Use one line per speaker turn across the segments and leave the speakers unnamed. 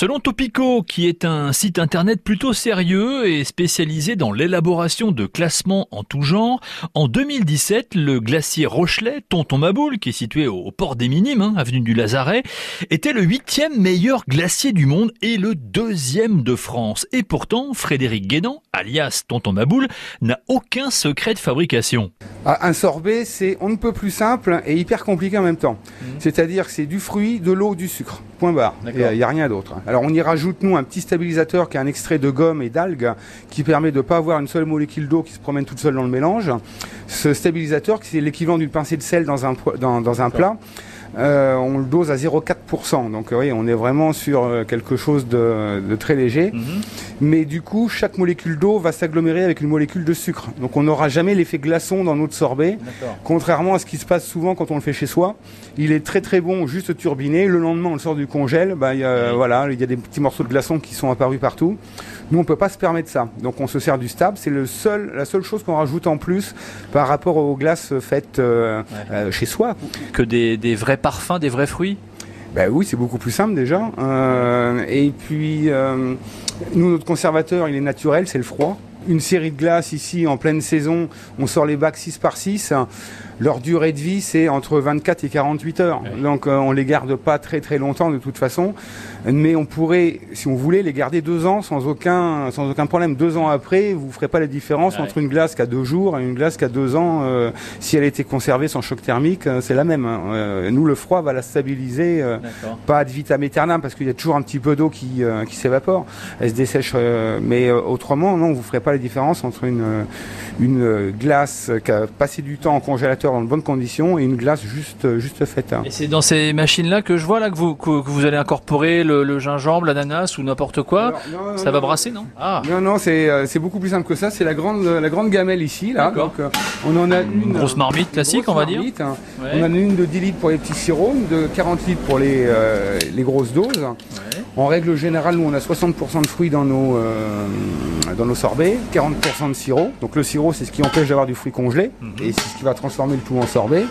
Selon Topico, qui est un site internet plutôt sérieux et spécialisé dans l'élaboration de classements en tout genre, en 2017, le glacier Rochelet, Tonton Maboul, qui est situé au port des Minimes, hein, avenue du Lazaret, était le huitième meilleur glacier du monde et le deuxième de France. Et pourtant, Frédéric Guédan, alias Tonton Maboul, n'a aucun secret de fabrication.
Ah, un sorbet, c'est on ne peut plus simple et hyper compliqué en même temps. Mmh. C'est-à-dire que c'est du fruit, de l'eau, du sucre. Point barre. Il n'y a, rien d'autre. Alors on y rajoute nous un petit stabilisateur qui est un extrait de gomme et d'algues qui permet de ne pas avoir une seule molécule d'eau qui se promène toute seule dans le mélange. Ce stabilisateur, c'est l'équivalent d'une pincée de sel dans un, dans, dans un plat. Euh, on le dose à 0,4%. Donc oui, on est vraiment sur euh, quelque chose de, de très léger. Mhm. Mais du coup, chaque molécule d'eau va s'agglomérer avec une molécule de sucre. Donc on n'aura jamais l'effet glaçon dans notre sorbet. Contrairement à ce qui se passe souvent quand on le fait chez soi. Il est très très bon, juste turbiné. Le lendemain, on le sort du congèle. Bah, y a, voilà, il y a des petits morceaux de glaçons qui sont apparus partout. Nous, on peut pas se permettre ça. Donc on se sert du stable. C'est le seul, la seule chose qu'on rajoute en plus par rapport aux glaces faites euh, chez soi.
Que des, des vrais parfums, des vrais fruits?
Ben oui, c'est beaucoup plus simple déjà. Euh, et puis, euh, nous, notre conservateur, il est naturel, c'est le froid. Une série de glaces ici en pleine saison, on sort les bacs 6 par 6 leur durée de vie, c'est entre 24 et 48 heures. Donc euh, on les garde pas très très longtemps de toute façon, mais on pourrait, si on voulait, les garder deux ans sans aucun sans aucun problème. Deux ans après, vous ferez pas la différence entre une glace qui a deux jours et une glace qui a deux ans. Euh, si elle était conservée sans choc thermique, euh, c'est la même. Hein. nous, le froid va la stabiliser, pas ad vitam aeternam parce qu'il y a toujours un petit peu d'eau qui qui s'évapore. Elle se dessèche, mais autrement, non, vous ferez pas la différence entre une une glace qui a passé du temps en congélateur dans de bonnes conditions et une glace juste, juste faite.
Et c'est dans ces machines-là que je vois là que vous, que, vous allez incorporer le, gingembre, l'ananas ou n'importe quoi Ça va brasser, non?
Ah. Non, non, euh, c'est beaucoup plus simple que ça. C'est la grande, la grande gamelle ici. Là. Donc, euh, on en a une,
grosse marmite classique, on va dire.
Hein. On en a une de 10 litres pour les petits sirops, de 40 litres pour les, euh, les grosses doses. En règle générale, nous, on a 60% de fruits dans nos, dans nos sorbets, 40% de sirop. Donc le sirop, c'est ce qui empêche d'avoir du fruit congelé mhm. et c'est ce qui va transformer le tout en sorbet.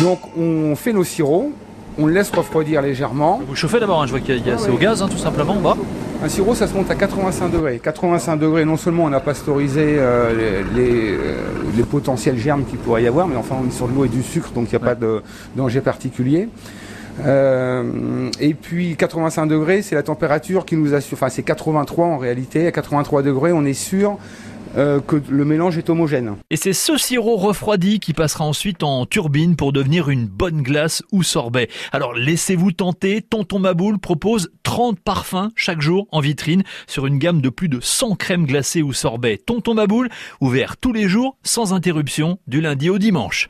Donc on fait nos sirops, on le laisse refroidir légèrement.
Vous chauffez d'abord, hein, je vois qu'il y a, c'est au gaz hein, tout simplement en bas.
Un sirop, ça se monte à 85 degrés. 85 degrés, non seulement on a pasteurisé euh, les, euh, les, potentiels germes qu'il pourrait y avoir, mais enfin on est sur de l'eau et du sucre, donc il n'y a pas de danger particulier. Euh, et puis 85 degrés, c'est la température qui nous assure, enfin c'est 83 en réalité, à 83 degrés, on est sûr euh, que le mélange est homogène.
Et c'est ce sirop refroidi qui passera ensuite en turbine pour devenir une bonne glace ou sorbet. Alors laissez-vous tenter, Tonton Maboul propose 30 parfums chaque jour en vitrine sur une gamme de plus de 100 crèmes glacées ou sorbets. Tonton Maboul, ouvert tous les jours sans interruption du lundi au dimanche.